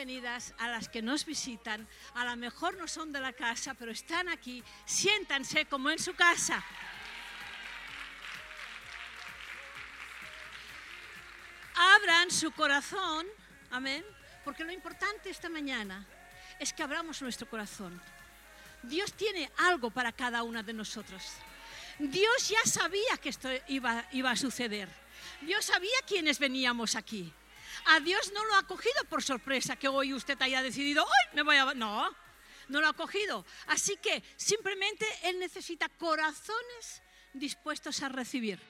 Bienvenidas a las que nos visitan. A lo mejor no son de la casa, pero están aquí. Siéntanse como en su casa. Abran su corazón, amén, porque lo importante esta mañana es que abramos nuestro corazón. Dios tiene algo para cada una de nosotros. Dios ya sabía que esto iba, iba a suceder. Dios sabía quiénes veníamos aquí. A Dios no lo ha cogido por sorpresa que hoy usted haya decidido, hoy me voy a... No, no lo ha cogido. Así que simplemente Él necesita corazones dispuestos a recibir.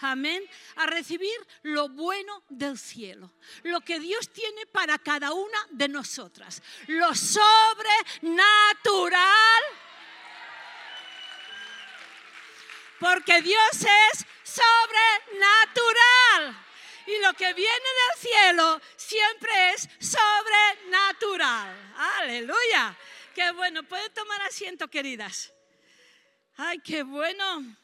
Amén. A recibir lo bueno del cielo. Lo que Dios tiene para cada una de nosotras. Lo sobrenatural. Porque Dios es sobrenatural. Y lo que viene del cielo siempre es sobrenatural. Aleluya. Qué bueno. Pueden tomar asiento, queridas. Ay, qué bueno.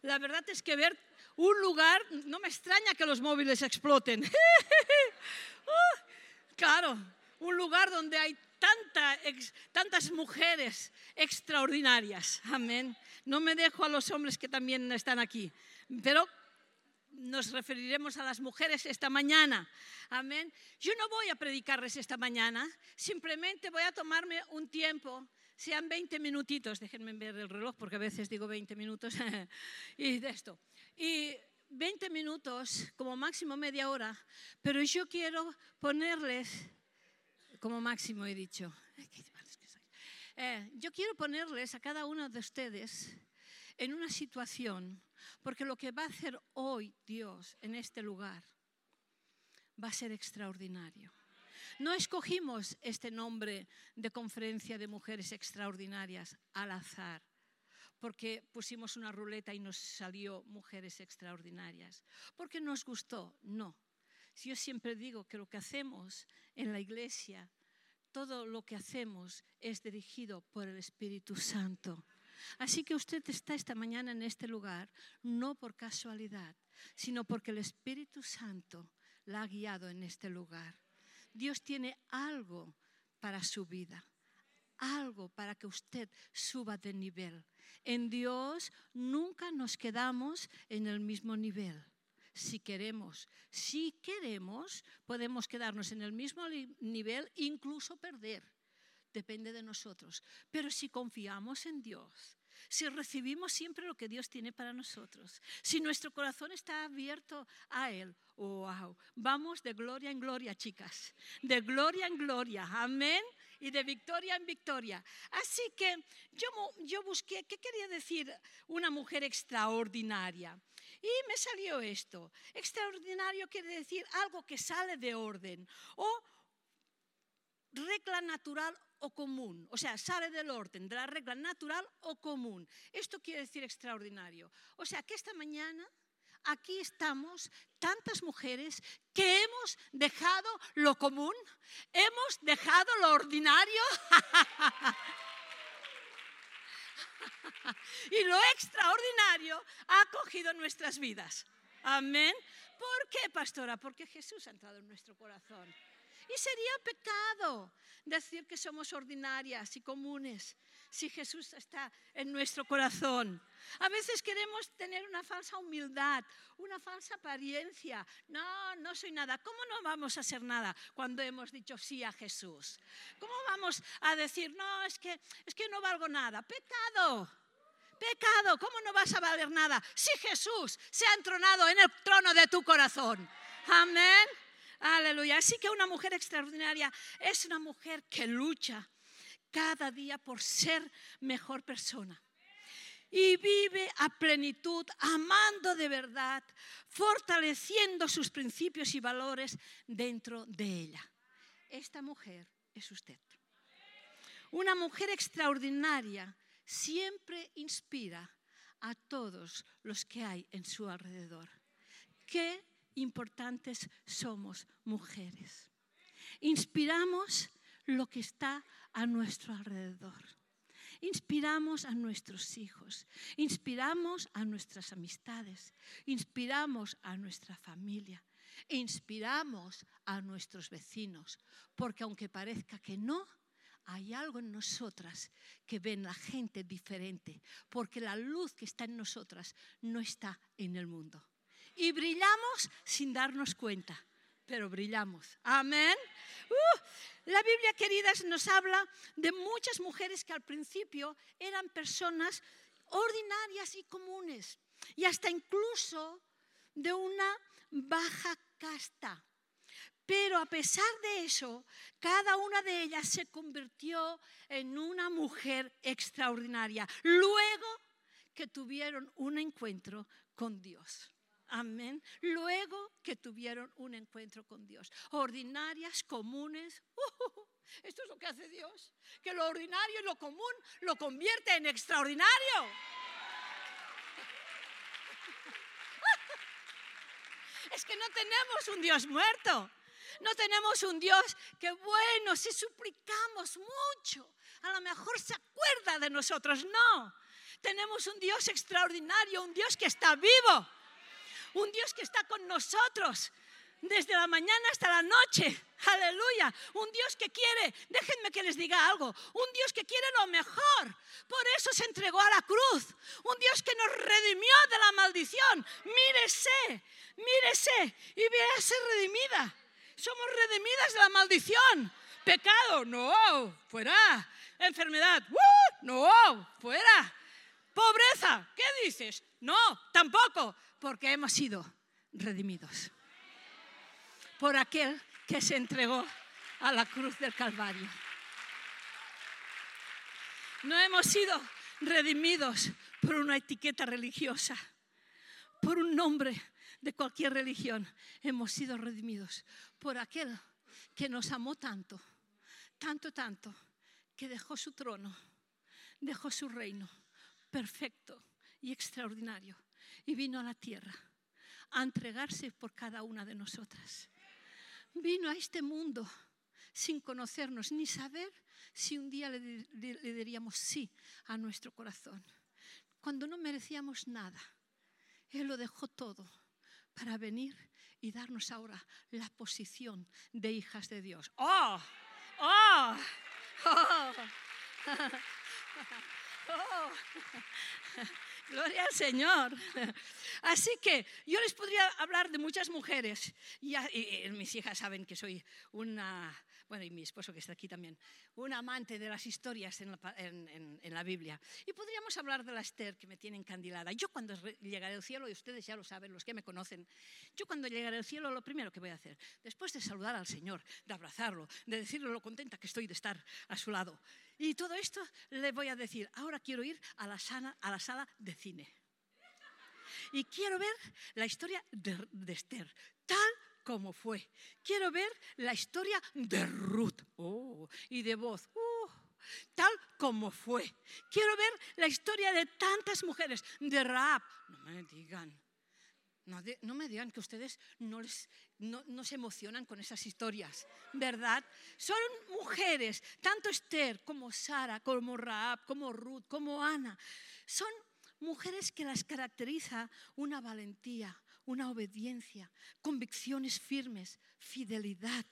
La verdad es que ver un lugar, no me extraña que los móviles exploten. Uh, claro, un lugar donde hay tanta, tantas mujeres extraordinarias. Amén. No me dejo a los hombres que también están aquí. Pero nos referiremos a las mujeres esta mañana. Amén. Yo no voy a predicarles esta mañana, simplemente voy a tomarme un tiempo, sean 20 minutitos, déjenme ver el reloj porque a veces digo 20 minutos y de esto. Y 20 minutos, como máximo media hora, pero yo quiero ponerles, como máximo he dicho, eh, yo quiero ponerles a cada uno de ustedes en una situación porque lo que va a hacer hoy Dios en este lugar va a ser extraordinario. No escogimos este nombre de conferencia de mujeres extraordinarias al azar, porque pusimos una ruleta y nos salió mujeres extraordinarias. Porque nos gustó, no. Yo siempre digo que lo que hacemos en la iglesia, todo lo que hacemos es dirigido por el Espíritu Santo. Así que usted está esta mañana en este lugar no por casualidad, sino porque el Espíritu Santo la ha guiado en este lugar. Dios tiene algo para su vida, algo para que usted suba de nivel. En Dios nunca nos quedamos en el mismo nivel. Si queremos, si queremos, podemos quedarnos en el mismo nivel, incluso perder depende de nosotros. Pero si confiamos en Dios, si recibimos siempre lo que Dios tiene para nosotros, si nuestro corazón está abierto a Él, wow, vamos de gloria en gloria, chicas, de gloria en gloria, amén, y de victoria en victoria. Así que yo, yo busqué, ¿qué quería decir una mujer extraordinaria? Y me salió esto, extraordinario quiere decir algo que sale de orden o regla natural o común, o sea, sale del orden, de la regla natural o común. Esto quiere decir extraordinario. O sea, que esta mañana aquí estamos tantas mujeres que hemos dejado lo común, hemos dejado lo ordinario y lo extraordinario ha cogido nuestras vidas. Amén. ¿Por qué, pastora? Porque Jesús ha entrado en nuestro corazón. Y sería pecado decir que somos ordinarias y comunes si Jesús está en nuestro corazón. A veces queremos tener una falsa humildad, una falsa apariencia. No, no soy nada. ¿Cómo no vamos a ser nada cuando hemos dicho sí a Jesús? ¿Cómo vamos a decir, no, es que, es que no valgo nada? Pecado. Pecado, ¿cómo no vas a valer nada si Jesús se ha entronado en el trono de tu corazón? Amén. Aleluya. Así que una mujer extraordinaria es una mujer que lucha cada día por ser mejor persona. Y vive a plenitud, amando de verdad, fortaleciendo sus principios y valores dentro de ella. Esta mujer es usted. Una mujer extraordinaria siempre inspira a todos los que hay en su alrededor. ¿Qué importantes somos mujeres. Inspiramos lo que está a nuestro alrededor. Inspiramos a nuestros hijos, inspiramos a nuestras amistades, inspiramos a nuestra familia, inspiramos a nuestros vecinos, porque aunque parezca que no, hay algo en nosotras que ven la gente diferente, porque la luz que está en nosotras no está en el mundo. Y brillamos sin darnos cuenta, pero brillamos. Amén. Uh, la Biblia, queridas, nos habla de muchas mujeres que al principio eran personas ordinarias y comunes, y hasta incluso de una baja casta. Pero a pesar de eso, cada una de ellas se convirtió en una mujer extraordinaria. Luego que tuvieron un encuentro con Dios. Amén. Luego que tuvieron un encuentro con Dios. Ordinarias, comunes. esto es lo que hace Dios. Que lo ordinario y lo común lo convierte en extraordinario. Es que no tenemos un Dios muerto. No tenemos un Dios que, bueno, si suplicamos mucho, a lo mejor se acuerda de nosotros. No, tenemos un Dios extraordinario, un Dios que está vivo, un Dios que está con nosotros desde la mañana hasta la noche. Aleluya. Un Dios que quiere, déjenme que les diga algo, un Dios que quiere lo mejor. Por eso se entregó a la cruz. Un Dios que nos redimió de la maldición. Mírese, mírese y véase redimida. Somos redimidas de la maldición. Pecado, no, fuera. Enfermedad, no, fuera. Pobreza, ¿qué dices? No, tampoco, porque hemos sido redimidos por aquel que se entregó a la cruz del Calvario. No hemos sido redimidos por una etiqueta religiosa, por un nombre de cualquier religión. Hemos sido redimidos por aquel que nos amó tanto, tanto, tanto, que dejó su trono, dejó su reino perfecto y extraordinario y vino a la tierra a entregarse por cada una de nosotras. Vino a este mundo sin conocernos ni saber si un día le, diríamos sí a nuestro corazón. Cuando no merecíamos nada, Él lo dejó todo para venir y darnos ahora la posición de hijas de Dios. ¡Oh! ¡Oh! ¡Oh! Gloria al Señor. Así que yo les podría hablar de muchas mujeres. Y, mis hijas saben que soy una, bueno, y mi esposo que está aquí también, un amante de las historias en la, Biblia. Y podríamos hablar de la Esther, que me tiene encandilada. Yo cuando llegaré al cielo, y ustedes ya lo saben, los que me conocen, yo cuando llegaré al cielo, lo primero que voy a hacer, después de saludar al Señor, de abrazarlo, de decirle lo contenta que estoy de estar a su lado, y todo esto le voy a decir, ahora quiero ir a la, a la sala de cine. Y quiero ver la historia de, Esther, tal como fue. Quiero ver la historia de Ruth oh, y de voz. Uh, tal como fue. Quiero ver la historia de tantas mujeres, de Raab. No me digan, no, me digan que ustedes no, no, se emocionan con esas historias, ¿verdad? Son mujeres, tanto Esther como Sara, como Raab, como Ruth, como Ana. Son mujeres que las caracteriza una valentía, una obediencia, convicciones firmes, fidelidad,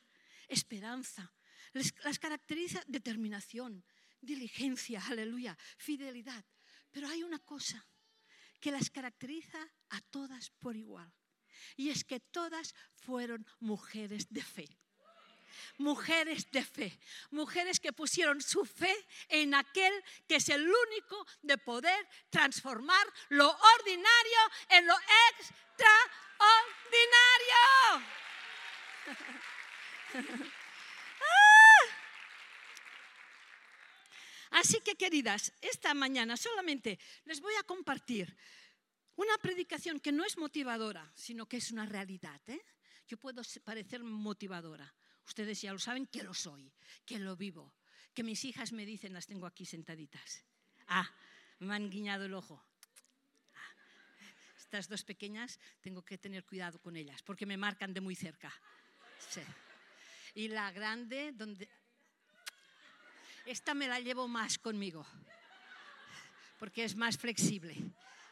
esperanza. las caracteriza determinación, diligencia, aleluya, fidelidad. Pero hay una cosa que las caracteriza a todas por igual. Y es que todas fueron mujeres de fe. Mujeres de fe, mujeres que pusieron su fe en aquel que es el único de poder transformar lo ordinario en lo extraordinario. Así que, queridas, esta mañana solamente les voy a compartir una predicación que no es motivadora, sino que es una realidad. ¿eh? Yo puedo parecer motivadora. Ustedes ya lo saben que lo soy, que lo vivo, que mis hijas me dicen, las tengo aquí sentaditas. Ah, me han guiñado el ojo. Ah, estas dos pequeñas tengo que tener cuidado con ellas porque me marcan de muy cerca. Sí. Y la grande, donde... Esta me la llevo más conmigo porque es más flexible.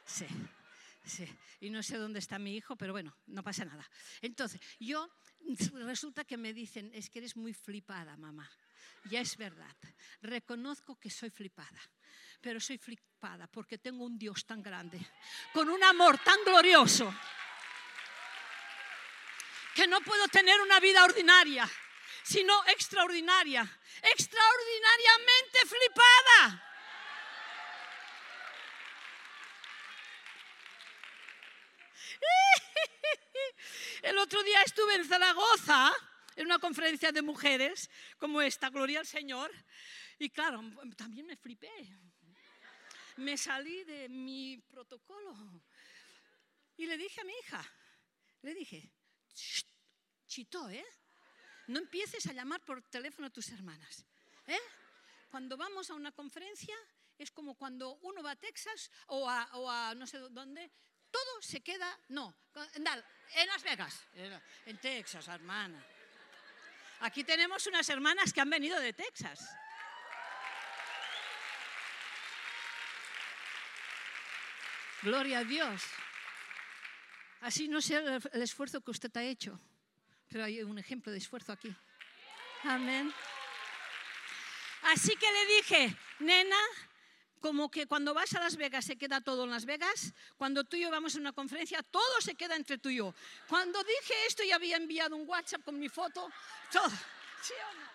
Sí. Sí, y no sé dónde está mi hijo, pero bueno, no pasa nada. Entonces, yo resulta que me dicen, es que eres muy flipada, mamá. Ya es verdad, reconozco que soy flipada, pero soy flipada porque tengo un Dios tan grande, con un amor tan glorioso, que no puedo tener una vida ordinaria, sino extraordinaria, extraordinariamente flipada. El otro día estuve en Zaragoza en una conferencia de mujeres como esta, Gloria al Señor, y claro, también me flipé. Me salí de mi protocolo y le dije a mi hija, le dije, chito, ¿eh? No empieces a llamar por teléfono a tus hermanas. ¿eh? Cuando vamos a una conferencia es como cuando uno va a Texas o a, o a no sé dónde, todo se queda, no, en Las Vegas, en Texas, hermana. Aquí tenemos unas hermanas que han venido de Texas. Gloria a Dios. Así no sé el esfuerzo que usted ha hecho, pero hay un ejemplo de esfuerzo aquí. Amén. Así que le dije, nena, como que cuando vas a Las Vegas se queda todo en Las Vegas, cuando tú y yo vamos a una conferencia, todo se queda entre tú y yo. Cuando dije esto y había enviado un WhatsApp con mi foto, todo. ¿Sí o no?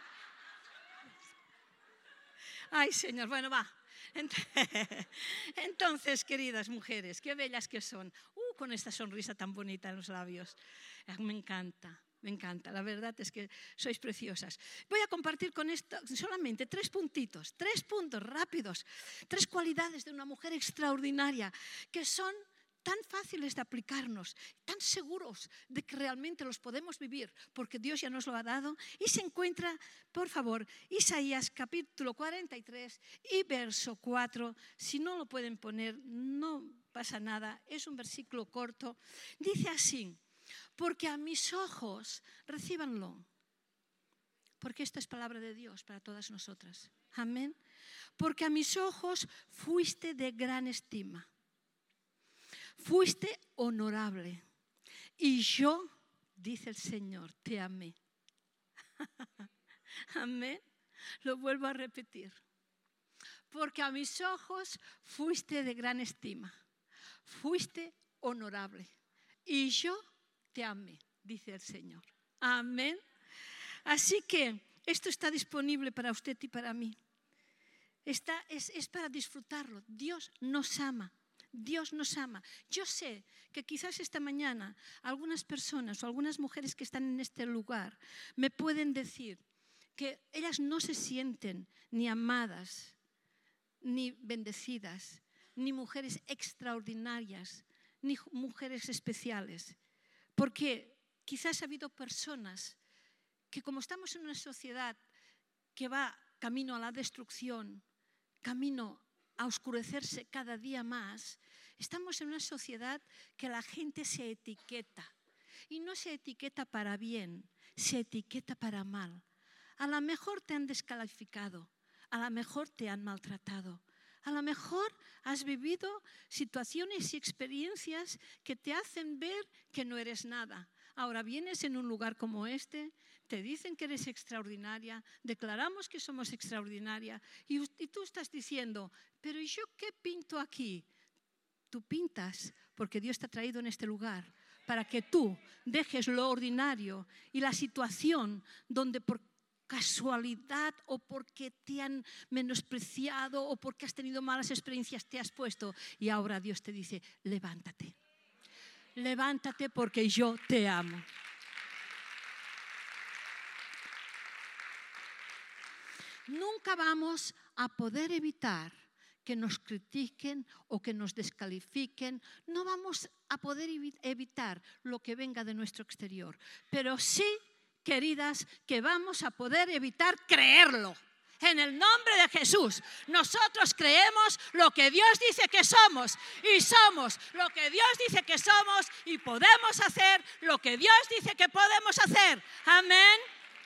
Ay, Señor, bueno, va. Entonces, queridas mujeres, qué bellas que son. Uh, con esta sonrisa tan bonita en los labios. Me encanta. Me encanta, la verdad es que sois preciosas. Voy a compartir con esto solamente tres puntitos, tres puntos rápidos, tres cualidades de una mujer extraordinaria que son tan fáciles de aplicarnos, tan seguros de que realmente los podemos vivir, porque Dios ya nos lo ha dado. Y se encuentra, por favor, Isaías capítulo 43 y verso 4. Si no lo pueden poner, no pasa nada, es un versículo corto. Dice así porque a mis ojos, recíbanlo, porque esta es palabra de Dios para todas nosotras. Amén. Porque a mis ojos fuiste de gran estima, fuiste honorable, y yo, dice el Señor, te amé. Amén. Lo vuelvo a repetir. Porque a mis ojos fuiste de gran estima, fuiste honorable, y yo ame, dice el Señor. Amén. Así que esto está disponible para usted y para mí. Está, es, es para disfrutarlo. Dios nos ama. Dios nos ama. Yo sé que quizás esta mañana algunas personas o algunas mujeres que están en este lugar me pueden decir que ellas no se sienten ni amadas, ni bendecidas, ni mujeres extraordinarias, ni mujeres especiales. Porque quizás ha habido personas que como estamos en una sociedad que va camino a la destrucción, camino a oscurecerse cada día más, estamos en una sociedad que la gente se etiqueta. Y no se etiqueta para bien, se etiqueta para mal. A lo mejor te han descalificado, a lo mejor te han maltratado, a lo mejor has vivido situaciones y experiencias que te hacen ver que no eres nada. Ahora vienes en un lugar como este, te dicen que eres extraordinaria, declaramos que somos extraordinaria y, tú estás diciendo, pero ¿y yo qué pinto aquí? Tú pintas porque Dios te ha traído en este lugar para que tú dejes lo ordinario y la situación donde por casualidad o porque te han menospreciado o porque has tenido malas experiencias te has puesto y ahora Dios te dice, levántate. Levántate porque yo te amo. Nunca vamos a poder evitar que nos critiquen o que nos descalifiquen. No vamos a poder evitar lo que venga de nuestro exterior, pero sí queridas, que vamos a poder evitar creerlo. En el nombre de Jesús, nosotros creemos lo que Dios dice que somos y somos lo que Dios dice que somos y podemos hacer lo que Dios dice que podemos hacer. Amén.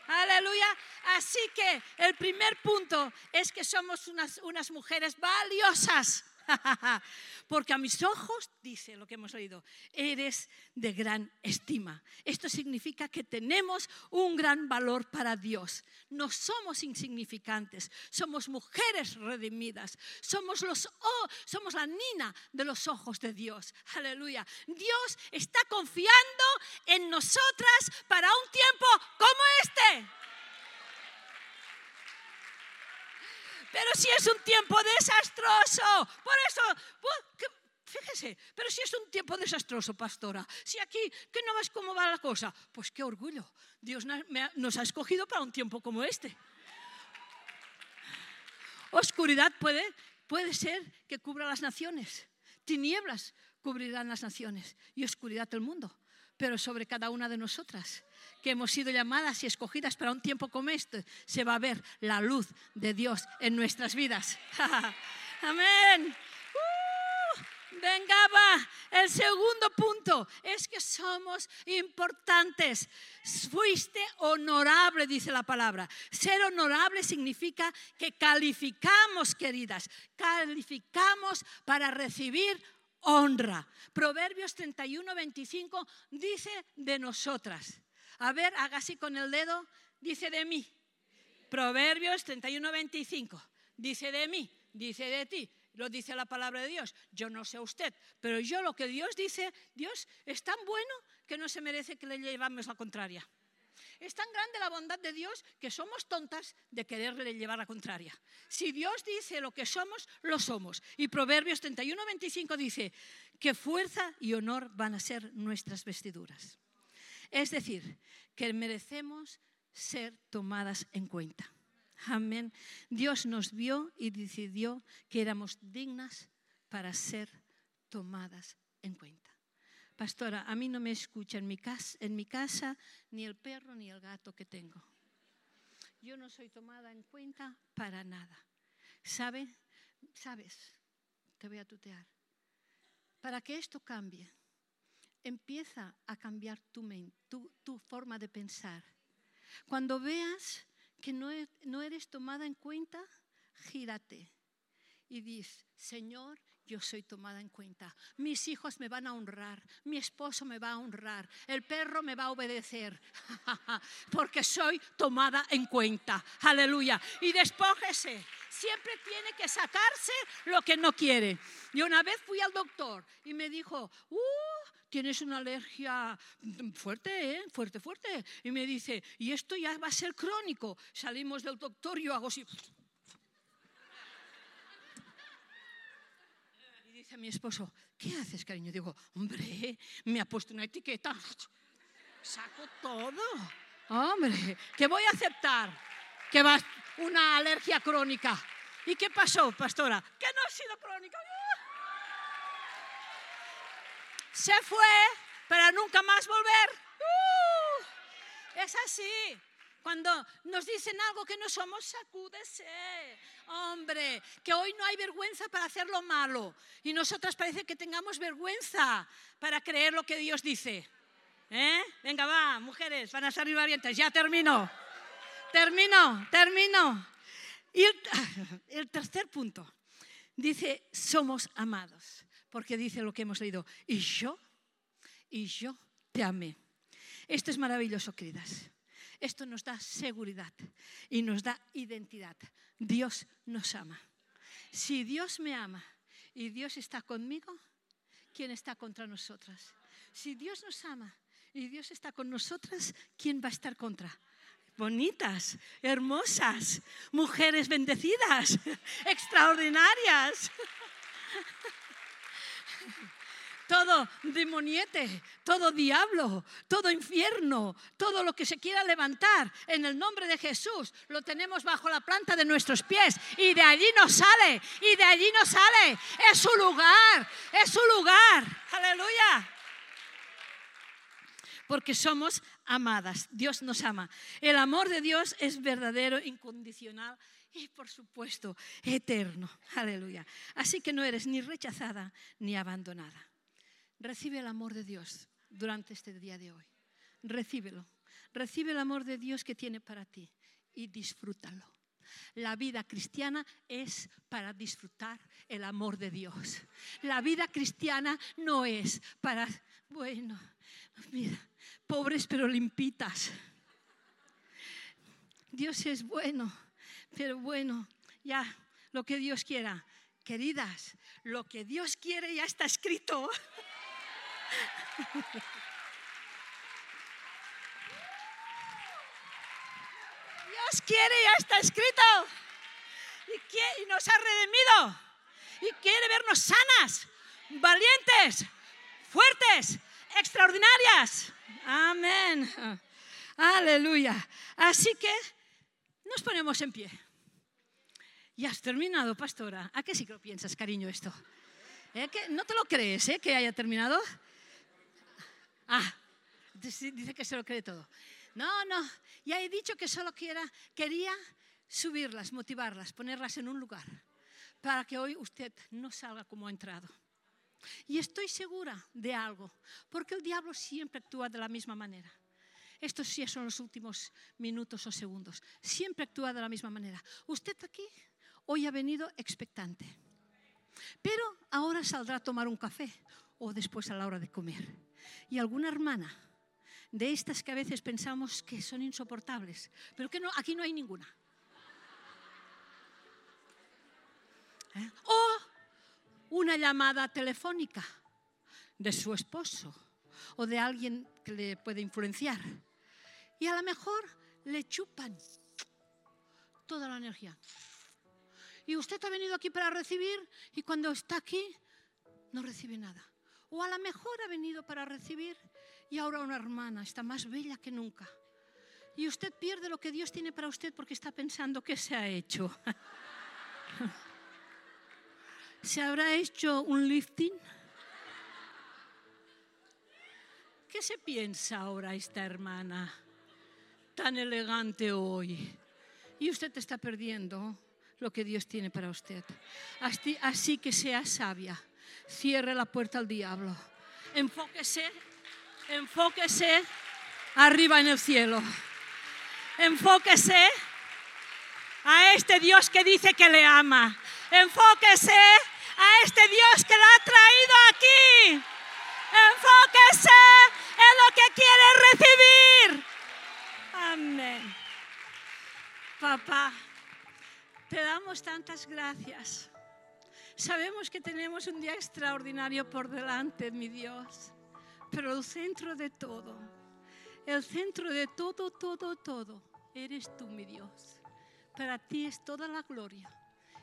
Aleluya. Así que el primer punto es que somos unas, unas mujeres valiosas. Porque a mis ojos, dice lo que hemos oído, eres de gran estima. Esto significa que tenemos un gran valor para Dios. No somos insignificantes, somos mujeres redimidas, somos, los, oh, somos la nina de los ojos de Dios. Aleluya. Dios está confiando en nosotras para un tiempo como este. Pero si es un tiempo desastroso, por eso, fíjese, pero si es un tiempo desastroso, pastora, si aquí, que no ves cómo va la cosa, pues qué orgullo, Dios nos ha escogido para un tiempo como este. Oscuridad puede, puede ser que cubra las naciones, tinieblas cubrirán las naciones y oscuridad el mundo, pero sobre cada una de nosotras que hemos sido llamadas y escogidas para un tiempo como este, se va a ver la luz de Dios en nuestras vidas. Amén. Uh, venga, va. El segundo punto es que somos importantes. Fuiste honorable, dice la palabra. Ser honorable significa que calificamos, queridas, calificamos para recibir honra. Proverbios 31, 25 dice de nosotras. A ver, haga así con el dedo, dice de mí. Proverbios 31, 25. Dice de mí, dice de ti. Lo dice la palabra de Dios. Yo no sé usted, pero yo lo que Dios dice, Dios es tan bueno que no se merece que le llevamos la contraria. Es tan grande la bondad de Dios que somos tontas de quererle llevar la contraria. Si Dios dice lo que somos, lo somos. Y Proverbios 31, 25 dice que fuerza y honor van a ser nuestras vestiduras. Es decir, que merecemos ser tomadas en cuenta. Amén. Dios nos vio y decidió que éramos dignas para ser tomadas en cuenta. Pastora, a mí no me escucha en mi, casa, ni el perro ni el gato que tengo. Yo no soy tomada en cuenta para nada. ¿Sabe? ¿Sabes? Te voy a tutear. Para que esto cambie, empieza a cambiar tu, tu, forma de pensar. Cuando veas que no, e, no eres tomada en cuenta, gírate y dices, Señor, yo soy tomada en cuenta. Mis hijos me van a honrar, mi esposo me va a honrar, el perro me va a obedecer, porque soy tomada en cuenta. Aleluya. Y despójese. Siempre tiene que sacarse lo que no quiere. Y una vez fui al doctor y me dijo, uh, tienes una alergia fuerte, ¿eh? fuerte, fuerte. Y me dice, y esto ya va a ser crónico. Salimos del doctor y yo hago así. Dice mi esposo, ¿qué haces, cariño? Digo, hombre, me ha puesto una etiqueta. Saco todo. Hombre, que voy a aceptar que va una alergia crónica. ¿Y qué pasó, pastora? Que no ha sido crónica se fue para nunca más volver. Uh, es así. Cuando nos dicen algo que no somos, sacúdese. Hombre, que hoy no hay vergüenza para hacer lo malo. Y nosotras parece que tengamos vergüenza para creer lo que Dios dice. ¿Eh? Venga, va, mujeres, van a salir valientes. Ya termino. Termino, termino. Y el tercer punto. Dice, somos amados porque dice lo que hemos leído, y yo, y yo te amé. Esto es maravilloso, queridas. Esto nos da seguridad y nos da identidad. Dios nos ama. Si Dios me ama y Dios está conmigo, ¿quién está contra nosotras? Si Dios nos ama y Dios está con nosotras, ¿quién va a estar contra? Bonitas, hermosas, mujeres bendecidas, extraordinarias todo demoniete, todo diablo, todo infierno, todo lo que se quiera levantar en el nombre de Jesús, lo tenemos bajo la planta de nuestros pies y de allí nos sale, y de allí nos sale. Es su lugar, es su lugar. Aleluya. Porque somos amadas, Dios nos ama. El amor de Dios es verdadero, incondicional y por supuesto eterno. Aleluya. Así que no eres ni rechazada ni abandonada. Recibe el amor de Dios durante este día de hoy. Recíbelo. Recibe el amor de Dios que tiene para ti y disfrútalo. La vida cristiana es para disfrutar el amor de Dios. La vida cristiana no es para, bueno, mira, pobres pero limpitas. Dios es bueno, pero bueno, ya, lo que Dios quiera. Queridas, lo que Dios quiere ya está escrito. Dios quiere ya está escrito. Y, y nos ha redimido. Y quiere vernos sanas, valientes, fuertes, extraordinarias. Amén. Aleluya. Así que nos ponemos en pie. Ya has terminado, pastora. ¿A qué sí que lo piensas, cariño, esto? ¿Eh? ¿Que ¿No te lo crees, eh, que haya terminado? Ah, dice que se lo cree todo. No, no, ya he dicho que solo quiera, quería subirlas, motivarlas, ponerlas en un lugar, para que hoy usted no salga como ha entrado. Y estoy segura de algo, porque el diablo siempre actúa de la misma manera. Estos sí son los últimos minutos o segundos. Siempre actúa de la misma manera. Usted aquí hoy ha venido expectante, pero ahora saldrá a tomar un café o después a la hora de comer. Y alguna hermana de estas que a veces pensamos que son insoportables, pero que aquí no hay ninguna. ¿Eh? O una llamada telefónica de su esposo o de alguien que le puede influenciar. Y a lo mejor le chupan toda la energía. Y usted ha venido aquí para recibir y cuando está aquí no recibe nada. O a lo mejor ha venido para recibir y ahora una hermana está más bella que nunca. Y usted pierde lo que Dios tiene para usted porque está pensando que se ha hecho. ¿Se habrá hecho un lifting? ¿Qué se piensa ahora esta hermana? tan elegante hoy. Y usted está perdiendo lo que Dios tiene para usted. Así que sea sabia. Cierre la puerta al diablo. Enfóquese, enfóquese arriba en el cielo. Enfóquese a este Dios que dice que le ama. Enfóquese a este Dios que la ha traído aquí. Enfóquese en lo que quiere recibir. Amén. Papá, te damos tantas gracias. Sabemos que tenemos un día extraordinario por delante, mi Dios, pero el centro de todo, el centro de todo, todo, todo, eres tú, mi Dios. Para ti es toda la gloria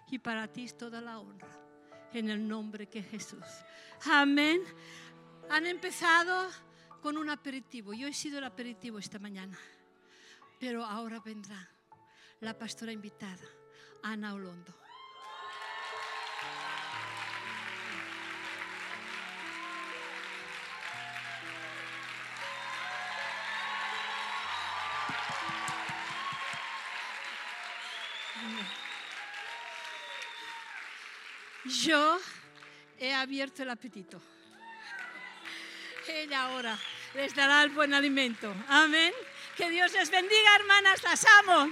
y para ti es toda la honra. En el nombre de Jesús. Amén. Han empezado con un aperitivo. Yo he sido el aperitivo esta mañana. Pero ahora vendrá la pastora invitada, Ana Olondo. Yo he abierto el apetito. Ella ahora les dará el buen alimento. Amén. Que Dios les bendiga, hermanas, las amo.